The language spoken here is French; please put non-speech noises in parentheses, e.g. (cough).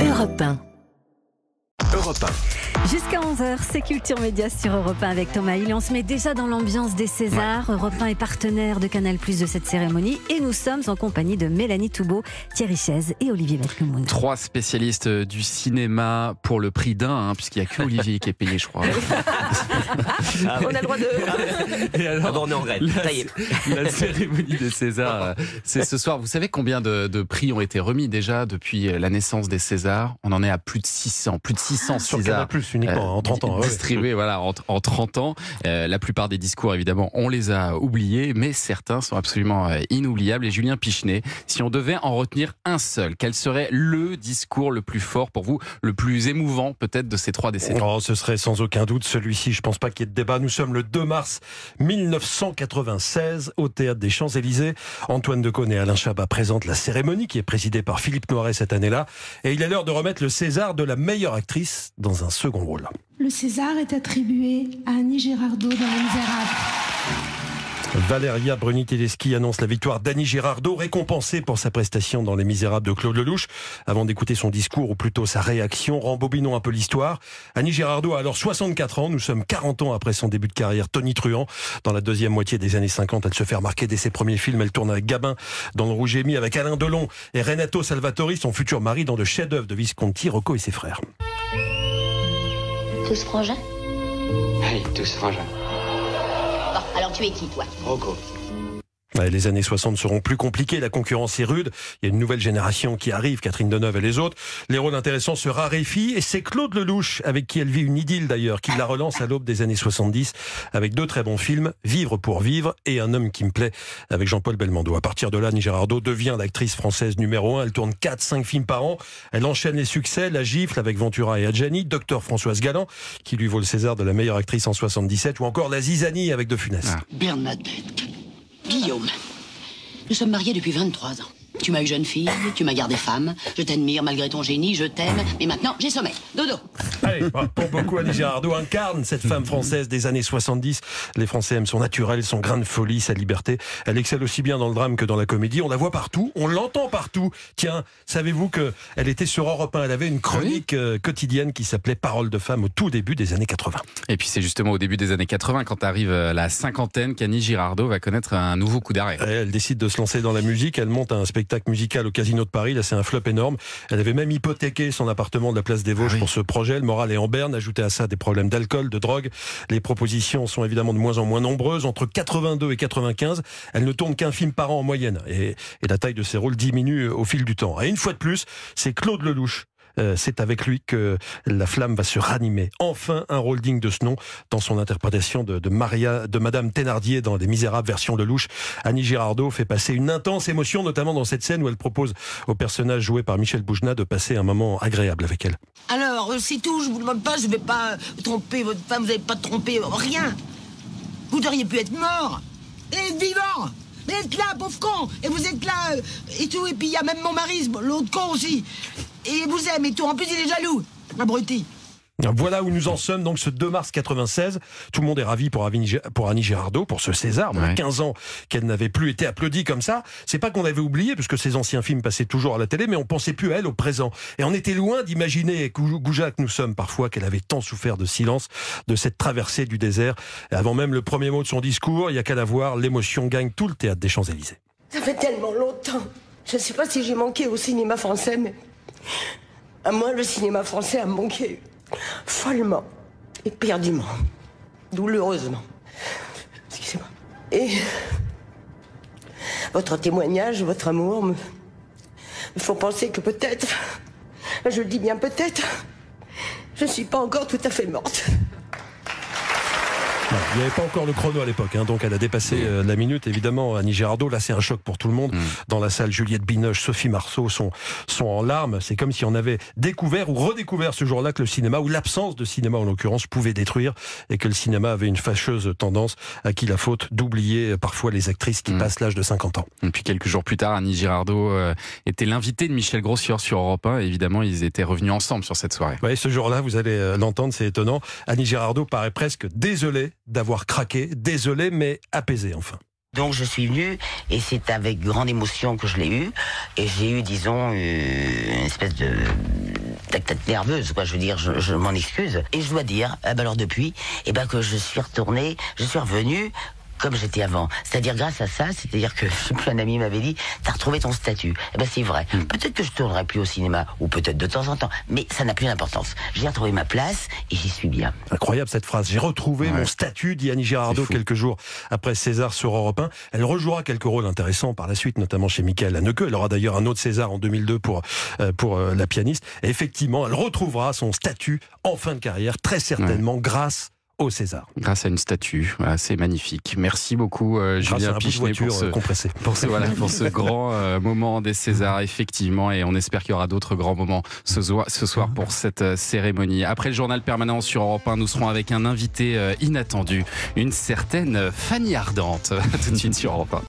Europe 1. Europe 1. Jusqu'à 11h, c'est Culture Média sur Europe 1 avec Thomas Hill. On se met déjà dans l'ambiance des Césars. Europe 1 est partenaire de Canal Plus de cette cérémonie et nous sommes en compagnie de Mélanie Toubeau, Thierry Chaise et Olivier Belkemoun. Trois spécialistes du cinéma pour le prix d'un, hein, puisqu'il n'y a que Olivier qui est payé, je crois. On a le droit de. Et alors, Ah bon, on est en grève. la, Ça y est. la cérémonie des Césars, c'est ce soir. Vous savez combien de, de prix ont été remis déjà depuis la naissance des Césars? On en est à plus de 600, plus de 600 Sur Canal. Plus uniquement, euh, en 30 ans. ouais. distribués voilà, en, en 30 ans. Euh, la plupart des discours, évidemment, on les a oubliés, mais certains sont absolument euh, inoubliables. Et Julien Pichenet, si on devait en retenir un seul, quel serait le discours le plus fort pour vous, le plus émouvant peut-être de ces trois décennies? Oh, ce serait sans aucun doute celui-ci. Je pense pas qu'il y ait de débat. Nous sommes le 2 mars 1996 au théâtre des Champs-Élysées. Antoine Decaune et Alain Chabat présentent la cérémonie qui est présidée par Philippe Noiret cette année-là. Et il est l'heure de remettre le César de la meilleure actrice dans un second rôle. Le César est attribué à Annie Girardot dans Les Misérables. Valéria Bruni-Tedeschi annonce la victoire d'Annie Girardot, récompensée pour sa prestation dans Les Misérables de Claude Lelouch. Avant d'écouter son discours, ou plutôt sa réaction, rembobinons un peu l'histoire. Annie Girardot a alors 64 ans, nous sommes 40 ans après son début de carrière, Tony Truant. Dans la deuxième moitié des années 50, elle se fait remarquer dès ses premiers films. Elle tourne avec Gabin dans Le Rouge et Mi, avec Alain Delon et Renato Salvatori, son futur mari, dans le chef-d'œuvre de Visconti, Rocco et ses frères. Tous frangins Allez, tous frangins. Bon, alors tu es qui, toi? Rocco. Ouais, Les années 60 seront plus compliquées, la concurrence est rude, il y a une nouvelle génération qui arrive, Catherine Deneuve et les autres. Les rôles intéressants se raréfient et c'est Claude Lelouch, avec qui elle vit une idylle d'ailleurs, qui la relance à l'aube des années 70 avec deux très bons films, Vivre pour vivre et Un homme qui me plaît avec Jean-Paul Belmondo. À partir de là, Annie Girardot devient l'actrice française numéro un. Elle tourne 4-5 films par an. Elle enchaîne les succès, La gifle avec Ventura et Adjani, Docteur Françoise Galland, qui lui vaut le César de la meilleure actrice en 77, ou encore La Zizanie avec De Funès. Ah. Bernadette. Nous sommes mariés depuis 23 ans. Tu m'as eu jeune fille, tu m'as gardé femme. Je t'admire malgré ton génie, je t'aime. Mais maintenant, j'ai sommeil. Dodo. Allez, pour beaucoup, Annie Girardot incarne cette femme française des années 70. Les Français aiment son naturel, son grain de folie, sa liberté. Elle excelle aussi bien dans le drame que dans la comédie. On la voit partout, on l'entend partout. Tiens, savez-vous que elle était sur Europe 1 Elle avait une chronique euh, quotidienne qui s'appelait Parole de femme au tout début des années 80. Et puis c'est justement au début des années 80, quand arrive euh, la cinquantaine, qu'Annie Girardot va connaître un nouveau coup d'arrêt. Elle décide de se lancer dans la musique. Elle monte un spectacle musical au Casino de Paris. Là, c'est un flop énorme. Elle avait même hypothéqué son appartement de la place des Vosges Ah oui. pour ce projet. Le moral est en berne. Ajoutez à ça des problèmes d'alcool, de drogue. Les propositions sont évidemment de moins en moins nombreuses. Entre 82 et 95, elle ne tourne qu'un film par an en moyenne. Et, et la taille de ses rôles diminue au fil du temps. Et une fois de plus, c'est Claude Lelouch. Euh, c'est avec lui que la flamme va se ranimer. Enfin, un rôle digne de ce nom dans son interprétation de, Maria, de Madame Thénardier dans Les Misérables version Lelouch. Annie Girardot fait passer une intense émotion, notamment dans cette scène où elle propose au personnage joué par Michel Boujna de passer un moment agréable avec elle. Alors, c'est tout, je vous demande pas, je vais pas euh, tromper votre femme, vous n'avez pas trompé, euh, rien. Vous auriez pu être mort et vivant. Mais être là, pauvre con, et vous êtes là, et tout, et puis il y a même mon mari, l'autre con aussi. Et il vous aime et tout, en plus il est jaloux, abruti. Voilà où nous en sommes, donc ce 2 mars 96. Tout le monde est ravi pour Annie, pour Annie Girardot, pour ce César. Voilà Ouais. 15 ans qu'elle n'avait plus été applaudie comme ça. C'est pas qu'on avait oublié, puisque ses anciens films passaient toujours à la télé, mais on pensait plus à elle au présent. Et on était loin d'imaginer, Gou- Gouja que nous sommes parfois, qu'elle avait tant souffert de silence, de cette traversée du désert. Et avant même le premier mot de son discours, il y a qu'à la voir, l'émotion gagne tout le théâtre des Champs-Élysées. Ça fait tellement longtemps. Je ne sais pas si j'ai manqué au cinéma français, mais à moi, le cinéma français a manqué follement, éperdument, douloureusement. Excusez-moi. Et votre témoignage, votre amour me, me font penser que peut-être, je le dis bien peut-être, je ne suis pas encore tout à fait morte. Il n'y avait pas encore le chrono à l'époque, hein, donc elle a dépassé euh, la minute. Évidemment, Annie Girardot, là c'est un choc pour tout le monde. Dans la salle, Juliette Binoche, Sophie Marceau sont, sont en larmes. C'est comme si on avait découvert ou redécouvert ce jour-là que le cinéma, ou l'absence de cinéma en l'occurrence, pouvait détruire et que le cinéma avait une fâcheuse tendance à qui la faute d'oublier euh, parfois les actrices qui Mm. passent l'âge de 50 ans. Et puis quelques jours plus tard, Annie Girardot euh, était l'invité de Michel Grossior sur Europe 1. Et évidemment, ils étaient revenus ensemble sur cette soirée. Ouais, ce jour-là, vous allez l'entendre, c'est étonnant. Annie Girardot paraît presque désolée d'avoir craqué, désolée mais apaisée enfin. Donc je suis venue et c'est avec grande émotion que je l'ai eu et j'ai eu disons euh, une espèce de tac nerveuse, quoi. Je veux dire, je, m'en excuse. Et je dois dire, eh ben alors depuis, eh ben que je suis retournée, je suis revenue comme j'étais avant. C'est-à-dire grâce à ça, c'est-à-dire que (laughs) un ami m'avait dit, t'as retrouvé ton statut. Eh ben c'est vrai. Hmm. Peut-être que je tournerai plus au cinéma, ou peut-être de temps en temps, mais ça n'a plus d'importance. J'ai retrouvé ma place et j'y suis bien. Incroyable cette phrase. J'ai retrouvé mon statut, dit Annie Girardot quelques jours après César sur Europe 1. Elle rejouera quelques rôles intéressants par la suite, notamment chez Michael Haneke. Elle aura d'ailleurs un autre César en 2002 pour, euh, pour euh, la pianiste. Et effectivement, elle retrouvera son statut en fin de carrière, très certainement grâce au César. Grâce à une statue, voilà, c'est magnifique. Merci beaucoup euh, Julien Pichenet pour ce, euh, compressé. pour ce, voilà, pour ce (laughs) grand euh, moment des Césars, effectivement, et on espère qu'il y aura d'autres grands moments ce, soir- ce soir pour cette cérémonie. Après le journal permanent sur Europe 1, nous serons avec un invité inattendu, une certaine Fanny Ardente, (laughs) tout de suite sur Europe 1.